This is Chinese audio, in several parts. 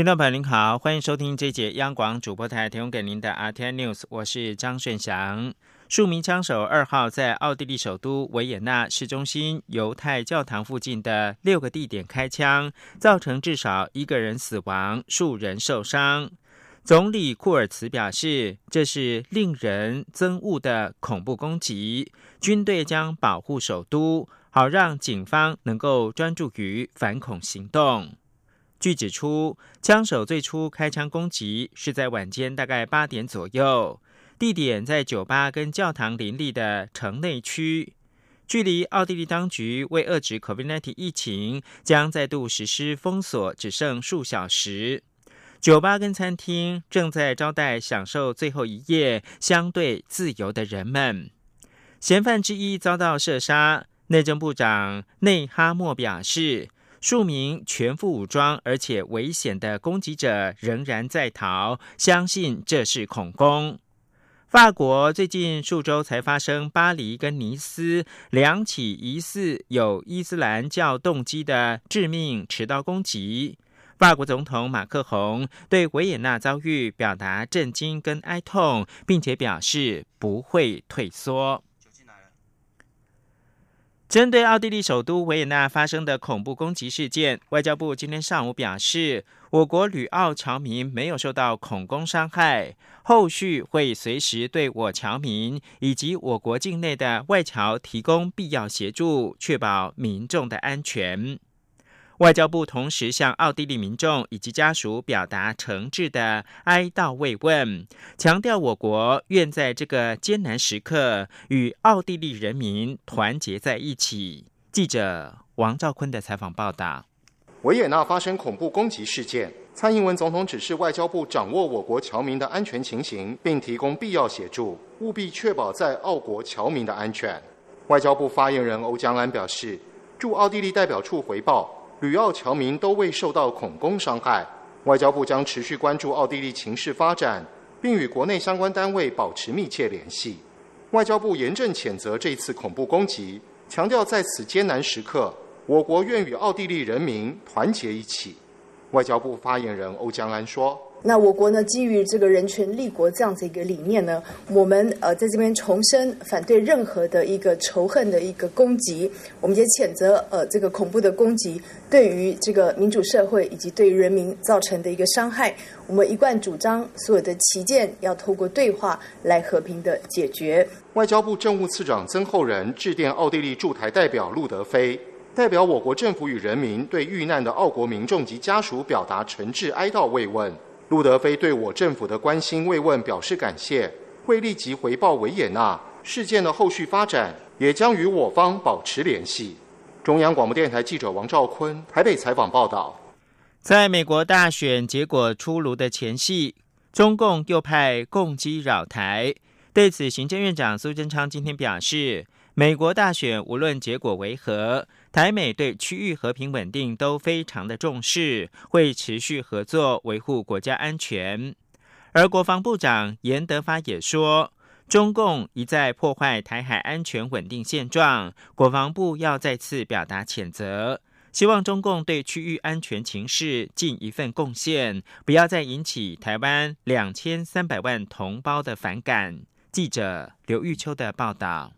听众朋友您好，欢迎收听这节央广主播台提供给您的 RT News，我是张顺祥。数名枪手二号在奥地利首都维也纳市中心犹太教堂附近的六个地点开枪，造成至少一个人死亡，数人受伤。总理库尔茨表示，这是令人憎恶的恐怖攻击，军队将保护首都，好让警方能够专注于反恐行动。据指出，枪手最初开枪攻击是在晚间大概八点左右。地点在酒吧跟教堂林立的城内区，距离奥地利当局为遏制 COVID-19 疫情将再度实施封锁只剩数小时。酒吧跟餐厅正在招待享受最后一夜相对自由的人们。嫌犯之一遭到射杀，内政部长内哈默表示，数名全副武装而且危险的攻击者仍然在逃，相信这是恐攻。法国最近数周才发生巴黎跟尼斯两起疑似有伊斯兰教动机的致命持刀攻击。法国总统马克宏对维也纳遭遇表达震惊跟哀痛，并且表示不会退缩。针对奥地利首都维也纳发生的恐怖攻击事件，外交部今天上午表示，我国旅澳侨民没有受到恐攻伤害，后续会随时对我侨民以及我国境内的外侨提供必要协助，确保民众的安全。外交部同时向奥地利民众以及家属表达诚挚的哀悼慰问，强调我国愿在这个艰难时刻与奥地利人民团结在一起。记者王兆坤的采访报道：维也纳发生恐怖攻击事件，蔡英文总统指示外交部掌握我国侨民的安全情形，并提供必要协助，务必确保在澳国侨民的安全。外交部发言人欧江安表示，驻奥地利代表处回报。旅澳侨民都未受到恐攻伤害，外交部将持续关注奥地利情势发展，并与国内相关单位保持密切联系。外交部严正谴责这次恐怖攻击，强调在此艰难时刻，我国愿与奥地利人民团结一起。外交部发言人欧江安说。那我国呢，基于这个人权立国这样子一个理念呢，我们呃在这边重申反对任何的一个仇恨的一个攻击，我们也谴责呃这个恐怖的攻击对于这个民主社会以及对于人民造成的一个伤害。我们一贯主张所有的旗舰要透过对话来和平的解决。外交部政务次长曾厚仁致电奥地利驻台代表路德飞，代表我国政府与人民对遇难的澳国民众及家属表达诚挚哀悼慰问。路德菲对我政府的关心慰问表示感谢，会立即回报维也纳事件的后续发展，也将与我方保持联系。中央广播电台记者王兆坤台北采访报道。在美国大选结果出炉的前夕，中共又派共机扰台，对此，行政院长苏贞昌今天表示，美国大选无论结果为何。台美对区域和平稳定都非常的重视，会持续合作维护国家安全。而国防部长严德发也说，中共一再破坏台海安全稳定现状，国防部要再次表达谴责，希望中共对区域安全情势尽一份贡献，不要再引起台湾两千三百万同胞的反感。记者刘玉秋的报道。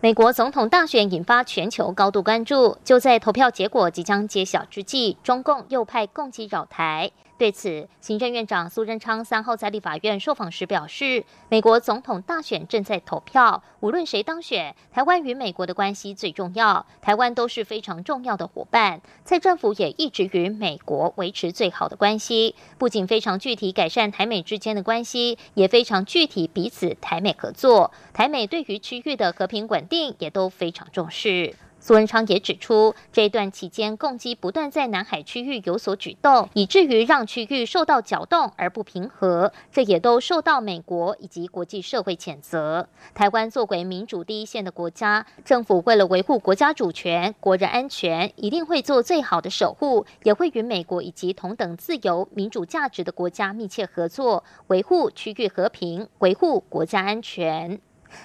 美国总统大选引发全球高度关注，就在投票结果即将揭晓之际，中共又派共机扰台。对此，行政院长苏贞昌三号在立法院受访时表示，美国总统大选正在投票，无论谁当选，台湾与美国的关系最重要，台湾都是非常重要的伙伴。蔡政府也一直与美国维持最好的关系，不仅非常具体改善台美之间的关系，也非常具体彼此台美合作。台美对于区域的和平稳定也都非常重视。苏文昌也指出，这段期间，共机不断在南海区域有所举动，以至于让区域受到搅动而不平和，这也都受到美国以及国际社会谴责。台湾作为民主第一线的国家，政府为了维护国家主权、国人安全，一定会做最好的守护，也会与美国以及同等自由民主价值的国家密切合作，维护区域和平，维护国家安全。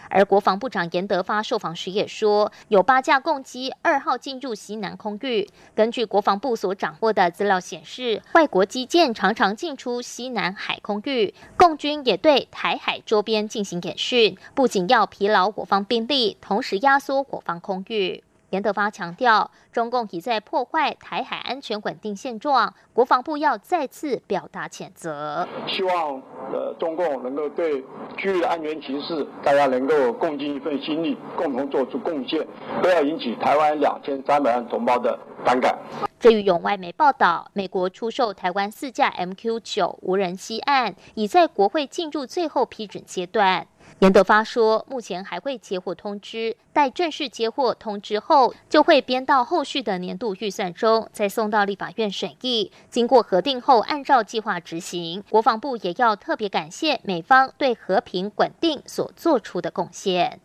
而国防部长严德发受访时也说，有八架共机二号进入西南空域。根据国防部所掌握的资料显示，外国基建常常进出西南海空域，共军也对台海周边进行演训，不仅要疲劳我方兵力，同时压缩我方空域。严德发强调，中共已在破坏台海安全稳定现状，国防部要再次表达谴责。希望呃中共能够对区域的安全形势，大家能够共尽一份心力，共同做出贡献，不要引起台湾两千三百万同胞的反感。至于有外媒报道，美国出售台湾四架 MQ 九无人机案，已在国会进入最后批准阶段。严德发说，目前还会接获通知，待正式接获通知后，就会编到后续的年度预算中，再送到立法院审议。经过核定后，按照计划执行。国防部也要特别感谢美方对和平稳定所做出的贡献。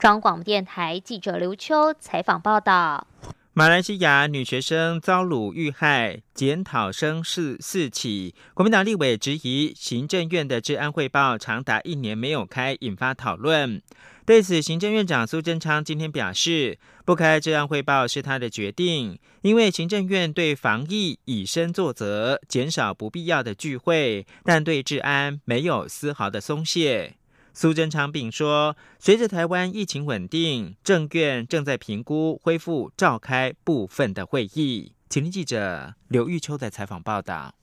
中央广播电台记者刘秋采访报道。马来西亚女学生遭掳遇害，检讨声四四起。国民党立委质疑行政院的治安汇报长达一年没有开，引发讨论。对此，行政院长苏贞昌今天表示，不开治安汇报是他的决定，因为行政院对防疫以身作则，减少不必要的聚会，但对治安没有丝毫的松懈。苏贞昌并说，随着台湾疫情稳定，政院正在评估恢复召开部分的会议。请听记者刘玉秋的采访报道。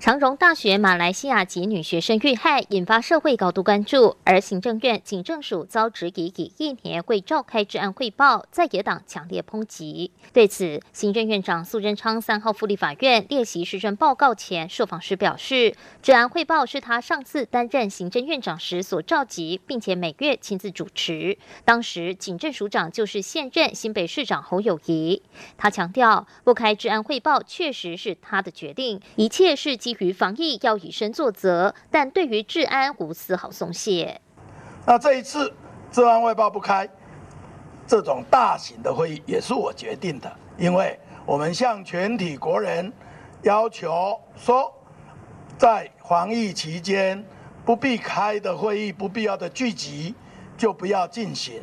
长荣大学马来西亚籍女学生遇害，引发社会高度关注。而行政院警政署遭质疑，以一年未召开治安汇报，在野党强烈抨击。对此，行政院长苏贞昌三号赴立法院列席施政报告前受访时表示，治安汇报是他上次担任行政院长时所召集，并且每月亲自主持。当时警政署长就是现任新北市长侯友谊。他强调，不开治安汇报确实是他的决定，一切是基。于防疫要以身作则，但对于治安无丝毫松懈。那这一次治安汇报不开，这种大型的会议也是我决定的，因为我们向全体国人要求说，在防疫期间不必开的会议、不必要的聚集就不要进行。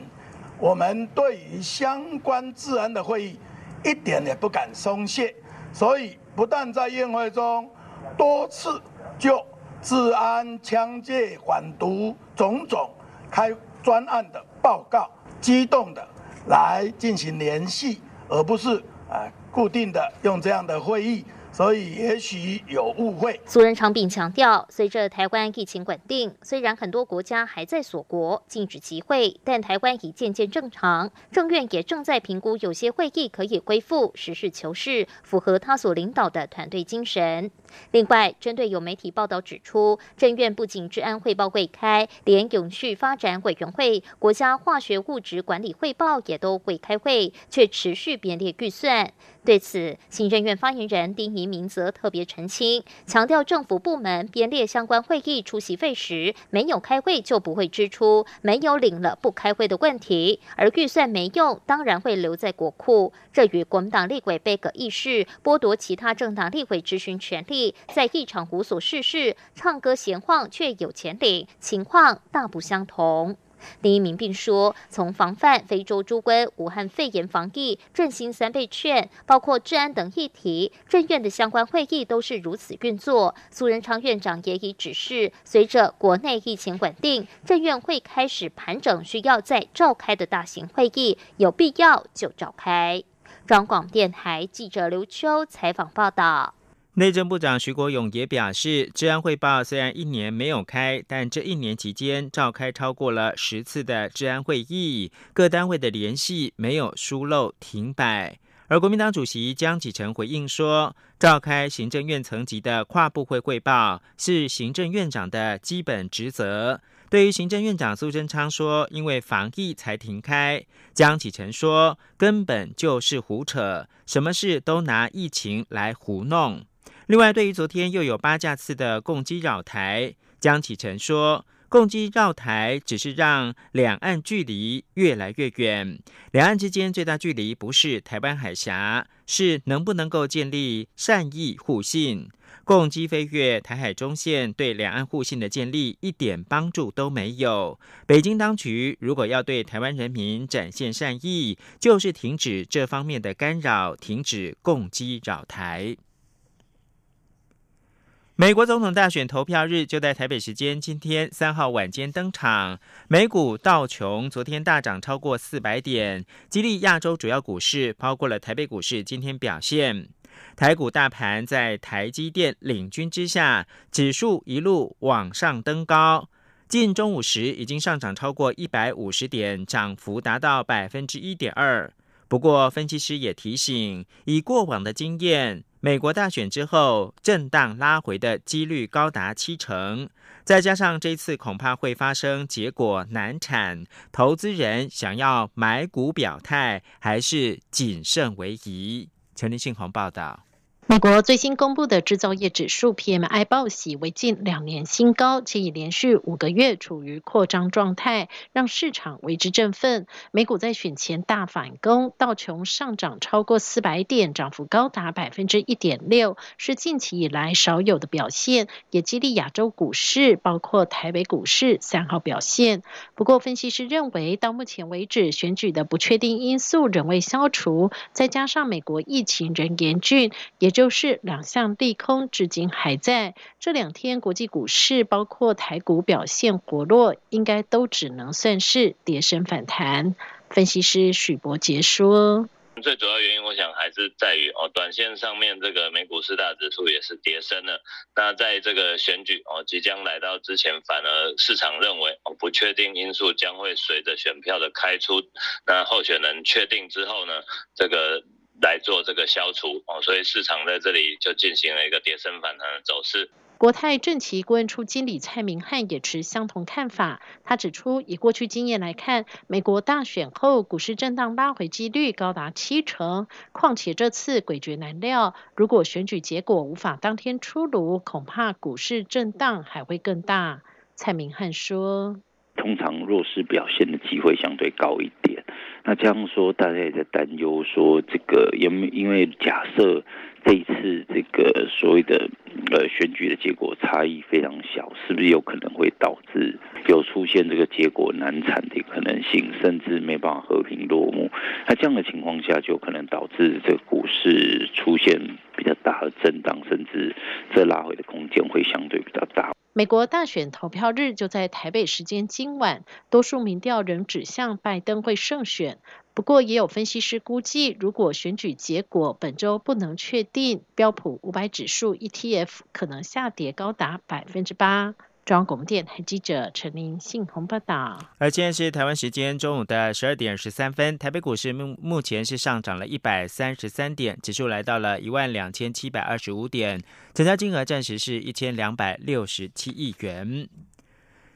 我们对于相关治安的会议一点也不敢松懈，所以不但在宴会中。多次就治安、枪械、反毒种种开专案的报告，机动的来进行联系，而不是啊固定的用这样的会议。所以也许有误会。苏仁昌并强调，随着台湾疫情稳定，虽然很多国家还在锁国禁止集会，但台湾已渐渐正常。政院也正在评估有些会议可以恢复，实事求是，符合他所领导的团队精神。另外，针对有媒体报道指出，政院不仅治安汇报未开，连永续发展委员会、国家化学物质管理汇报也都未开会，却持续编列预算。对此，行政院发言人丁仪明则特别澄清，强调政府部门编列相关会议出席费时，没有开会就不会支出，没有领了不开会的问题。而预算没用，当然会留在国库。这与国民党立委被革议事，剥夺其他政党立委质询权利，在议场无所事事、唱歌闲晃却有钱领，情况大不相同。第一名并说，从防范非洲猪瘟、武汉肺炎防疫、振兴三倍券，包括治安等议题，政院的相关会议都是如此运作。苏仁昌院长也已指示，随着国内疫情稳定，政院会开始盘整需要再召开的大型会议，有必要就召开。中广电台记者刘秋采访报道。内政部长徐国勇也表示，治安汇报虽然一年没有开，但这一年期间召开超过了十次的治安会议，各单位的联系没有疏漏停摆。而国民党主席江启臣回应说，召开行政院层级的跨部会汇报是行政院长的基本职责。对于行政院长苏贞昌说，因为防疫才停开，江启臣说根本就是胡扯，什么事都拿疫情来糊弄。另外，对于昨天又有八架次的共机扰台，江启臣说。共机绕台只是让两岸距离越来越远，两岸之间最大距离不是台湾海峡，是能不能够建立善意互信。共机飞越台海中线，对两岸互信的建立一点帮助都没有。北京当局如果要对台湾人民展现善意，就是停止这方面的干扰，停止共机扰台。美国总统大选投票日就在台北时间今天三号晚间登场。美股道琼昨天大涨超过四百点，激励亚洲主要股市，包括了台北股市今天表现。台股大盘在台积电领军之下，指数一路往上登高，近中午时已经上涨超过一百五十点，涨幅达到百分之一点二。不过，分析师也提醒，以过往的经验。美国大选之后，震荡拉回的几率高达七成，再加上这次恐怕会发生结果难产，投资人想要买股表态，还是谨慎为宜。陈立信宏报道。美国最新公布的制造业指数 PMI 报喜为近两年新高，且已连续五个月处于扩张状态，让市场为之振奋。美股在选前大反攻，道琼上涨超过四百点，涨幅高达百分之一点六，是近期以来少有的表现，也激励亚洲股市，包括台北股市三号表现。不过，分析师认为，到目前为止，选举的不确定因素仍未消除，再加上美国疫情仍严峻，也。就是两项利空至今还在。这两天国际股市包括台股表现活络，应该都只能算是跌升反弹。分析师许博杰说：“最主要原因，我想还是在于哦，短线上面这个美股四大指数也是跌升了。那在这个选举哦即将来到之前，反而市场认为哦不确定因素将会随着选票的开出，那候选人确定之后呢，这个。”来做这个消除哦，所以市场在这里就进行了一个跌升反弹的走势。国泰正奇顾问处经理蔡明汉也持相同看法。他指出，以过去经验来看，美国大选后股市震荡拉回几率高达七成。况且这次诡谲难料，如果选举结果无法当天出炉，恐怕股市震荡还会更大。蔡明汉说：“通常弱势表现的机会相对高一点。”那这样说，大家也在担忧说，这个因因为假设这一次这个所谓的呃选举的结果差异非常小，是不是有可能会导致有出现这个结果难产的可能性，甚至没办法和平落幕？那这样的情况下，就可能导致这个股市出现比较大的震荡，甚至这拉回的空间会相对比较大。美国大选投票日就在台北时间今晚，多数民调仍指向拜登会胜选。不过，也有分析师估计，如果选举结果本周不能确定，标普五百指数 ETF 可能下跌高达百分之八。中央广播电台记者陈林信鸿报道。而现在是台湾时间中午的十二点十三分，台北股市目目前是上涨了一百三十三点，指数来到了一万两千七百二十五点，成交金额暂时是一千两百六十七亿元。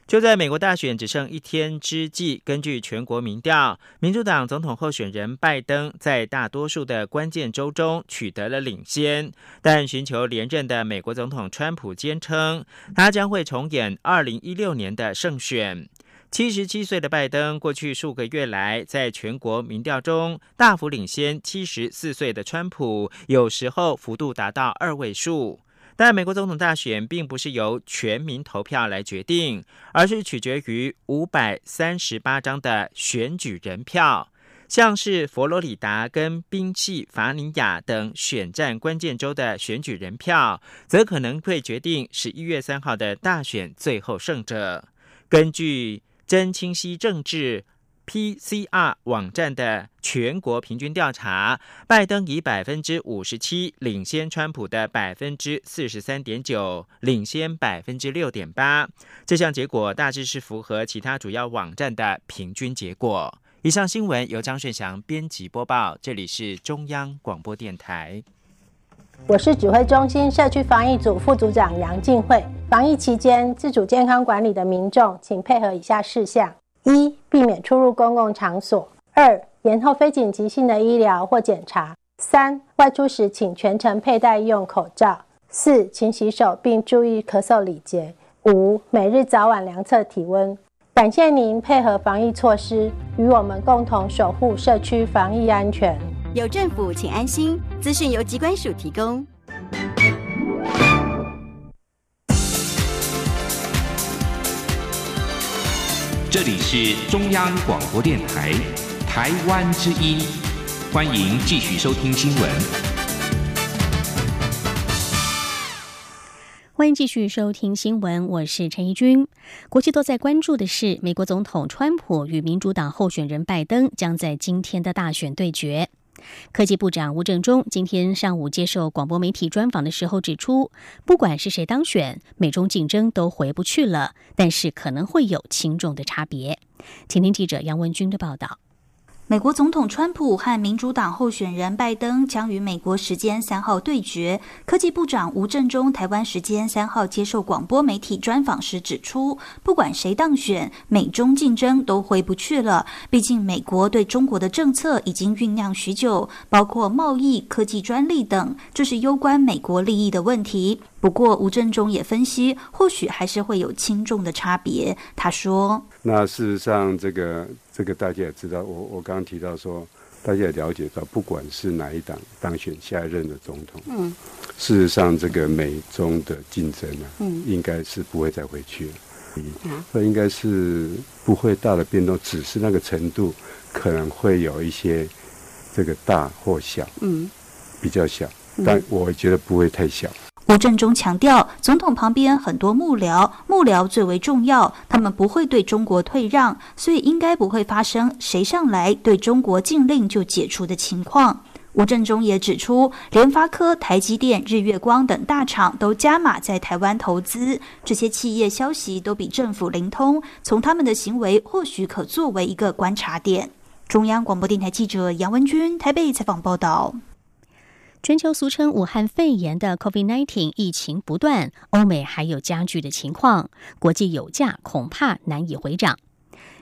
就在美国大选只剩一天之际，根据全国民调，民主党总统候选人拜登在大多数的关键州中取得了领先。但寻求连任的美国总统川普坚称，他将会重演二零一六年的胜选。七十七岁的拜登，过去数个月来，在全国民调中大幅领先七十四岁的川普，有时候幅度达到二位数。但美国总统大选并不是由全民投票来决定，而是取决于五百三十八张的选举人票。像是佛罗里达跟宾夕法尼亚等选战关键州的选举人票，则可能会决定十一月三号的大选最后胜者。根据真清晰政治。PCR 网站的全国平均调查，拜登以百分之五十七领先川普的百分之四十三点九，领先百分之六点八。这项结果大致是符合其他主要网站的平均结果。以上新闻由张顺祥编辑播报，这里是中央广播电台。我是指挥中心社区防疫组副组长杨静慧。防疫期间，自主健康管理的民众，请配合以下事项：一、避免出入公共场所；二、延后非紧急性的医疗或检查；三、外出时请全程佩戴医用口罩；四、勤洗手并注意咳嗽礼节；五、每日早晚量测体温。感谢您配合防疫措施，与我们共同守护社区防疫安全。有政府，请安心。资讯由机关署提供。这里是中央广播电台，台湾之音。欢迎继续收听新闻。欢迎继续收听新闻，我是陈怡君。国际都在关注的是，美国总统川普与民主党候选人拜登将在今天的大选对决。科技部长吴正中今天上午接受广播媒体专访的时候指出，不管是谁当选，美中竞争都回不去了，但是可能会有轻重的差别。请听记者杨文军的报道。美国总统川普和民主党候选人拜登将于美国时间三号对决。科技部长吴振中台湾时间三号接受广播媒体专访时指出，不管谁当选，美中竞争都回不去了。毕竟美国对中国的政策已经酝酿许久，包括贸易、科技专利等，这是攸关美国利益的问题。不过，吴振中也分析，或许还是会有轻重的差别。他说：“那事实上，这个这个大家也知道，我我刚刚提到说，大家也了解到，不管是哪一党当选下一任的总统，嗯，事实上，这个美中的竞争呢，嗯，应该是不会再回去了，嗯，所以应该是不会大的变动，只是那个程度可能会有一些这个大或小，嗯，比较小，但我觉得不会太小。”吴振中强调，总统旁边很多幕僚，幕僚最为重要，他们不会对中国退让，所以应该不会发生谁上来对中国禁令就解除的情况。吴振中也指出，联发科、台积电、日月光等大厂都加码在台湾投资，这些企业消息都比政府灵通，从他们的行为或许可作为一个观察点。中央广播电台记者杨文君台北采访报道。全球俗称武汉肺炎的 COVID-19 疫情不断，欧美还有加剧的情况，国际油价恐怕难以回涨。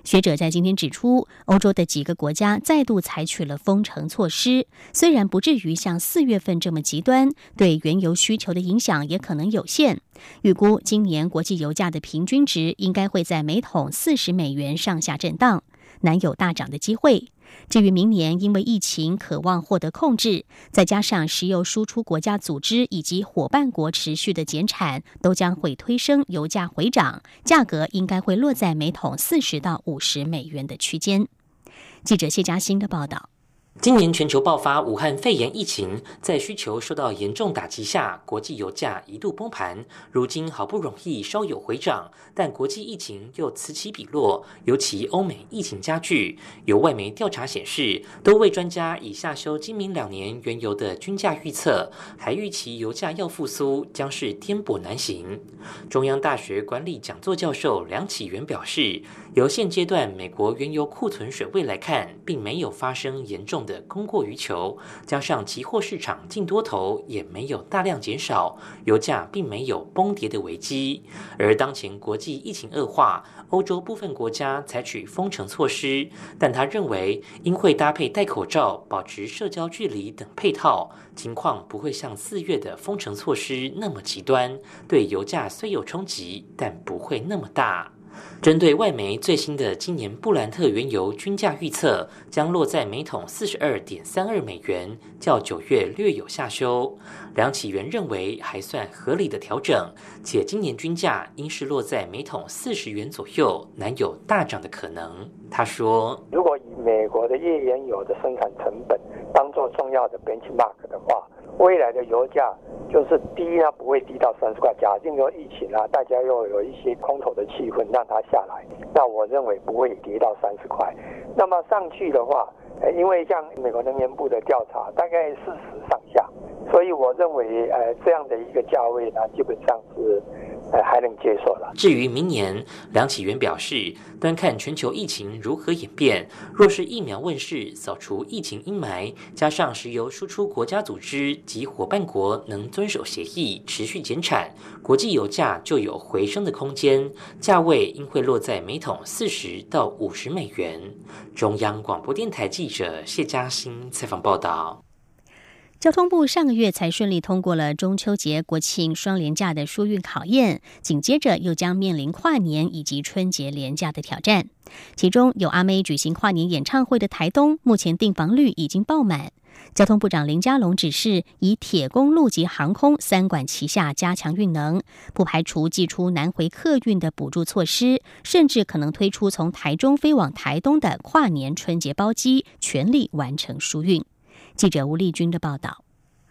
学者在今天指出，欧洲的几个国家再度采取了封城措施，虽然不至于像四月份这么极端，对原油需求的影响也可能有限。预估今年国际油价的平均值应该会在每桶四十美元上下震荡，难有大涨的机会。至于明年，因为疫情渴望获得控制，再加上石油输出国家组织以及伙伴国持续的减产，都将会推升油价回涨，价格应该会落在每桶四十到五十美元的区间。记者谢佳欣的报道。今年全球爆发武汉肺炎疫情，在需求受到严重打击下，国际油价一度崩盘。如今好不容易稍有回涨，但国际疫情又此起彼落，尤其欧美疫情加剧。有外媒调查显示，多位专家已下修今明两年原油的均价预测，还预期油价要复苏将是颠簸难行。中央大学管理讲座教授梁启元表示。由现阶段美国原油库存水位来看，并没有发生严重的供过于求，加上期货市场净多头也没有大量减少，油价并没有崩跌的危机。而当前国际疫情恶化，欧洲部分国家采取封城措施，但他认为应会搭配戴口罩、保持社交距离等配套，情况不会像四月的封城措施那么极端。对油价虽有冲击，但不会那么大。针对外媒最新的今年布兰特原油均价预测，将落在每桶四十二点三二美元，较九月略有下修。梁启源认为还算合理的调整，且今年均价应是落在每桶四十元左右，难有大涨的可能。他说：“如果以美国的页岩油的生产成本当做重要的 benchmark 的话。”未来的油价就是低呢，不会低到三十块。假定说疫情啊，大家又有一些空头的气氛，让它下来，那我认为不会跌到三十块。那么上去的话，因为像美国能源部的调查，大概四十上下，所以我认为，呃，这样的一个价位呢，基本上是。呃，还能接受了。至于明年，梁启源表示，端看全球疫情如何演变。若是疫苗问世，扫除疫情阴霾，加上石油输出国家组织及伙伴国能遵守协议，持续减产，国际油价就有回升的空间，价位应会落在每桶四十到五十美元。中央广播电台记者谢嘉欣采访报道。交通部上个月才顺利通过了中秋节、国庆双连假的疏运考验，紧接着又将面临跨年以及春节连假的挑战。其中有阿妹举行跨年演唱会的台东，目前订房率已经爆满。交通部长林佳龙指示，以铁公路及航空三管齐下加强运能，不排除寄出南回客运的补助措施，甚至可能推出从台中飞往台东的跨年春节包机，全力完成疏运。记者吴丽君的报道。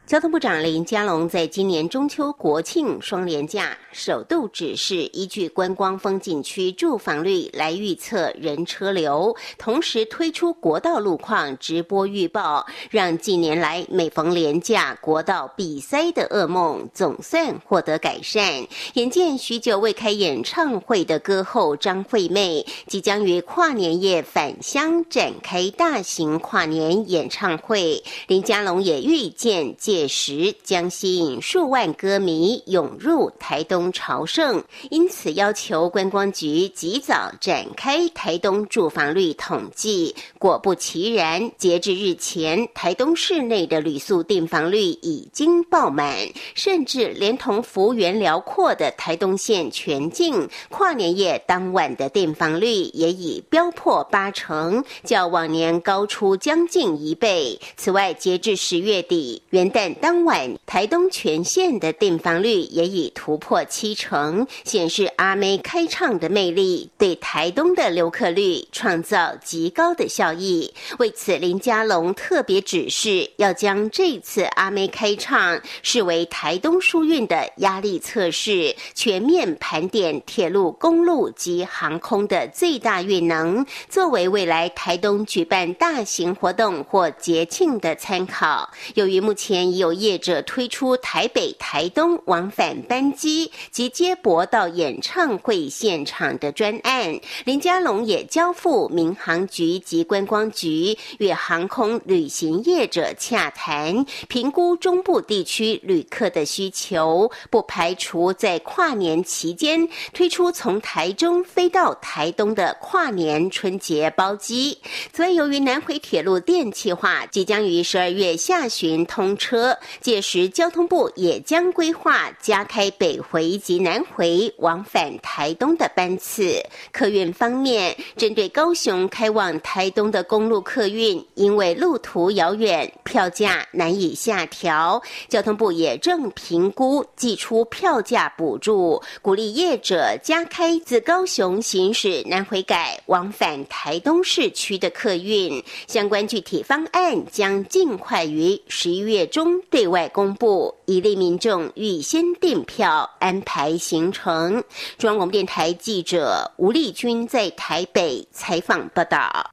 交通部长林佳龙在今年中秋国庆双连假首度指示，依据观光风景区住房率来预测人车流，同时推出国道路况直播预报，让近年来每逢连假国道闭塞的噩梦总算获得改善。眼见许久未开演唱会的歌后张惠妹即将于跨年夜返乡展开大型跨年演唱会，林佳龙也预见借。届时将吸引数万歌迷涌入台东朝圣，因此要求观光局及早展开台东住房率统计。果不其然，截至日前，台东市内的旅宿订房率已经爆满，甚至连同幅员辽阔的台东县全境，跨年夜当晚的订房率也已飙破八成，较往年高出将近一倍。此外，截至十月底元旦。当晚，台东全县的订房率也已突破七成，显示阿妹开唱的魅力对台东的留客率创造极高的效益。为此，林佳龙特别指示，要将这次阿妹开唱视为台东疏运的压力测试，全面盘点铁路、公路及航空的最大运能，作为未来台东举办大型活动或节庆的参考。由于目前已有业者推出台北、台东往返班机及接驳到演唱会现场的专案，林佳龙也交付民航局及观光局与航空旅行业者洽谈，评估中部地区旅客的需求，不排除在跨年期间推出从台中飞到台东的跨年春节包机。此外，由于南回铁路电气化即将于十二月下旬通车。届时，交通部也将规划加开北回及南回往返台东的班次。客运方面，针对高雄开往台东的公路客运，因为路途遥远，票价难以下调，交通部也正评估寄出票价补助，鼓励业者加开自高雄行驶南回改往返台东市区的客运。相关具体方案将尽快于十一月中。对外公布，以利民众预先订票、安排行程。中央广播电台记者吴丽君在台北采访报道。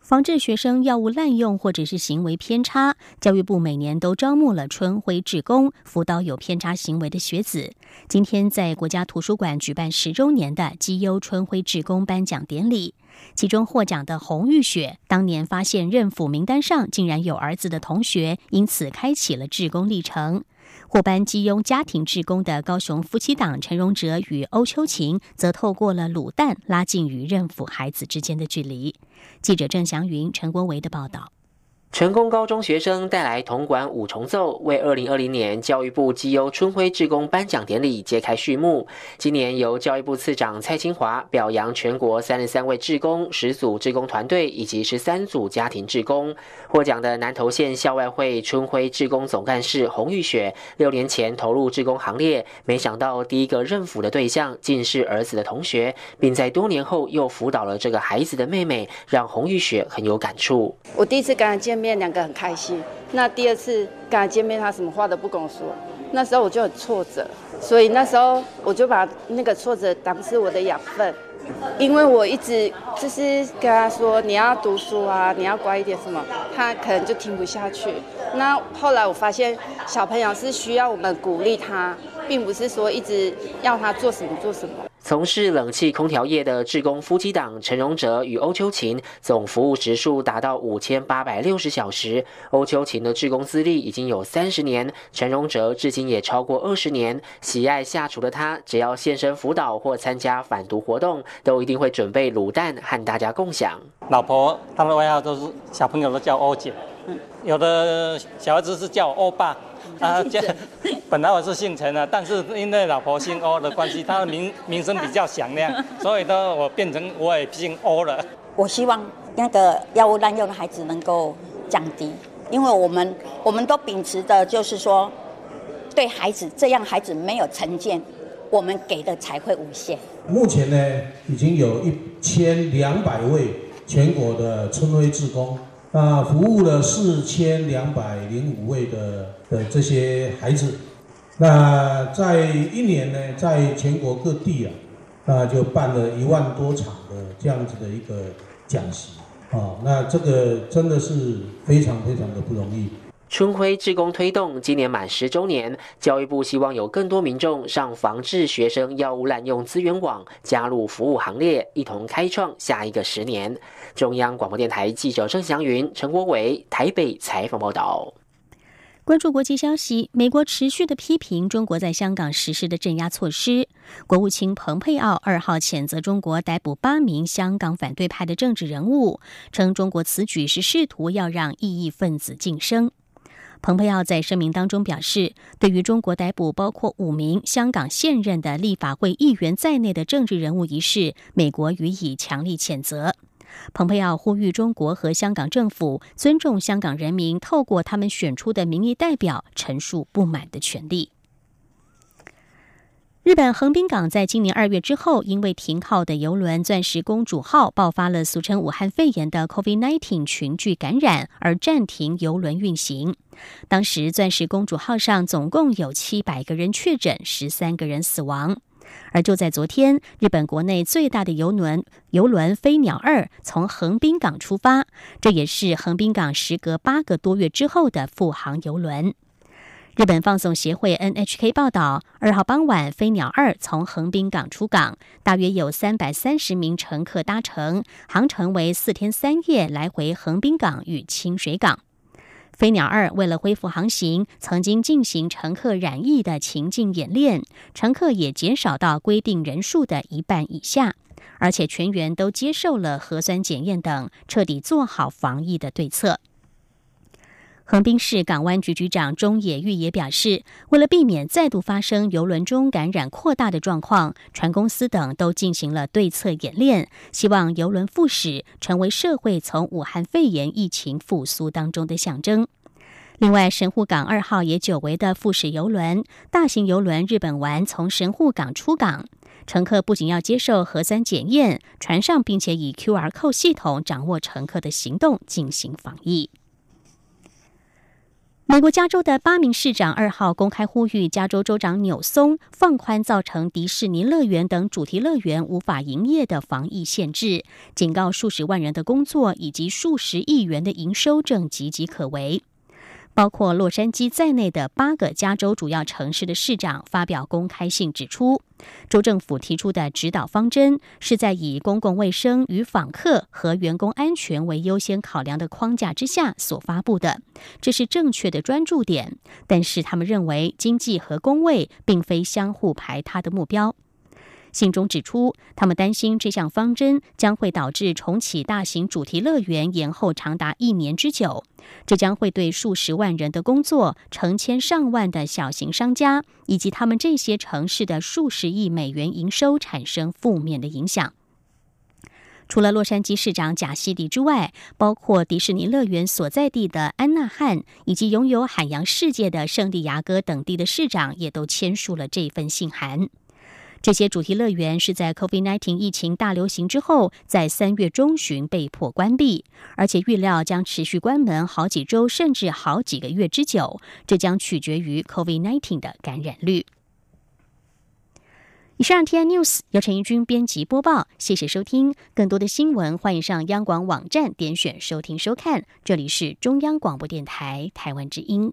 防治学生药物滥用或者是行为偏差，教育部每年都招募了春晖志工，辅导有偏差行为的学子。今天在国家图书馆举办十周年的绩优春晖志工颁奖典礼。其中获奖的洪玉雪，当年发现任府名单上竟然有儿子的同学，因此开启了志工历程。获颁基庸家庭志工的高雄夫妻档陈荣哲与欧秋晴，则透过了卤蛋拉近与任府孩子之间的距离。记者郑祥云、陈国维的报道。成功高中学生带来铜管五重奏，为二零二零年教育部绩优春晖志工颁奖典礼揭开序幕。今年由教育部次长蔡清华表扬全国三十三位志工、十组志工团队以及十三组家庭志工。获奖的南投县校外会春晖志工总干事洪玉雪，六年前投入志工行列，没想到第一个认辅的对象竟是儿子的同学，并在多年后又辅导了这个孩子的妹妹，让洪玉雪很有感触。我第一次跟他见。面两个很开心，那第二次跟他见面，他什么话都不跟我说，那时候我就很挫折，所以那时候我就把那个挫折当是我的养分，因为我一直就是跟他说你要读书啊，你要乖一点什么，他可能就听不下去，那后来我发现小朋友是需要我们鼓励他，并不是说一直要他做什么做什么。从事冷气空调业的志工夫妻档陈荣哲与欧秋琴总服务时数达到五千八百六十小时。欧秋琴的志工资历已经有三十年，陈荣哲至今也超过二十年。喜爱下厨的他，只要现身辅导或参加反毒活动，都一定会准备卤蛋和大家共享。老婆他们外号都是小朋友都叫欧姐，有的小孩子是叫欧爸。啊，这 本来我是姓陈的，但是因为老婆姓欧的关系，她的名名声比较响亮，所以呢，我变成我也姓欧了。我希望那个药物滥用的孩子能够降低，因为我们我们都秉持的就是说，对孩子这样孩子没有成见，我们给的才会无限。目前呢，已经有一千两百位全国的春晖志工。啊，服务了四千两百零五位的的这些孩子，那在一年呢，在全国各地啊，那就办了一万多场的这样子的一个讲习啊，那这个真的是非常非常的不容易。春晖志工推动今年满十周年，教育部希望有更多民众上防治学生药物滥用资源网，加入服务行列，一同开创下一个十年。中央广播电台记者郑祥云、陈国伟台北采访报道。关注国际消息，美国持续的批评中国在香港实施的镇压措施。国务卿蓬佩奥二号谴责中国逮捕八名香港反对派的政治人物，称中国此举是试图要让异议分子晋升。蓬佩奥在声明当中表示，对于中国逮捕包括五名香港现任的立法会议员在内的政治人物一事，美国予以强力谴责。蓬佩奥呼吁中国和香港政府尊重香港人民透过他们选出的民意代表陈述不满的权利。日本横滨港在今年二月之后，因为停靠的游轮“钻石公主号”爆发了俗称武汉肺炎的 COVID-19 群聚感染，而暂停游轮运行。当时“钻石公主号”上总共有七百个人确诊，十三个人死亡。而就在昨天，日本国内最大的游轮“游轮飞鸟二”从横滨港出发，这也是横滨港时隔八个多月之后的复航游轮。日本放送协会 NHK 报道，二号傍晚，飞鸟二从横滨港出港，大约有三百三十名乘客搭乘，航程为四天三夜，来回横滨港与清水港。飞鸟二为了恢复航行，曾经进行乘客染疫的情境演练，乘客也减少到规定人数的一半以下，而且全员都接受了核酸检验等，彻底做好防疫的对策。横滨市港湾局局长中野玉也表示，为了避免再度发生游轮中感染扩大的状况，船公司等都进行了对策演练，希望游轮复驶成为社会从武汉肺炎疫情复苏当中的象征。另外，神户港二号也久违的复驶游轮大型游轮日本丸从神户港出港，乘客不仅要接受核酸检验，船上并且以 QR co 系统掌握乘客的行动进行防疫。美国加州的八名市长二号公开呼吁加州州长纽松放宽造成迪士尼乐园等主题乐园无法营业的防疫限制，警告数十万人的工作以及数十亿元的营收正岌岌可危。包括洛杉矶在内的八个加州主要城市的市长发表公开信，指出州政府提出的指导方针是在以公共卫生与访客和员工安全为优先考量的框架之下所发布的，这是正确的专注点。但是他们认为经济和工位并非相互排他的目标。信中指出，他们担心这项方针将会导致重启大型主题乐园延后长达一年之久，这将会对数十万人的工作、成千上万的小型商家以及他们这些城市的数十亿美元营收产生负面的影响。除了洛杉矶市长贾西迪之外，包括迪士尼乐园所在地的安纳汉以及拥有海洋世界的圣地亚哥等地的市长，也都签署了这份信函。这些主题乐园是在 COVID-19 疫情大流行之后，在三月中旬被迫关闭，而且预料将持续关门好几周，甚至好几个月之久。这将取决于 COVID-19 的感染率。以上 T I News 由陈怡君编辑播报，谢谢收听。更多的新闻，欢迎上央广网站点选收听收看。这里是中央广播电台台湾之音。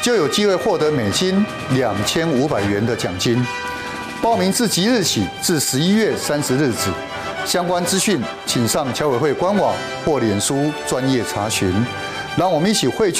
就有机会获得美金两千五百元的奖金。报名自即日起至十一月三十日止。相关资讯请上侨委会官网或脸书专业查询。让我们一起汇聚。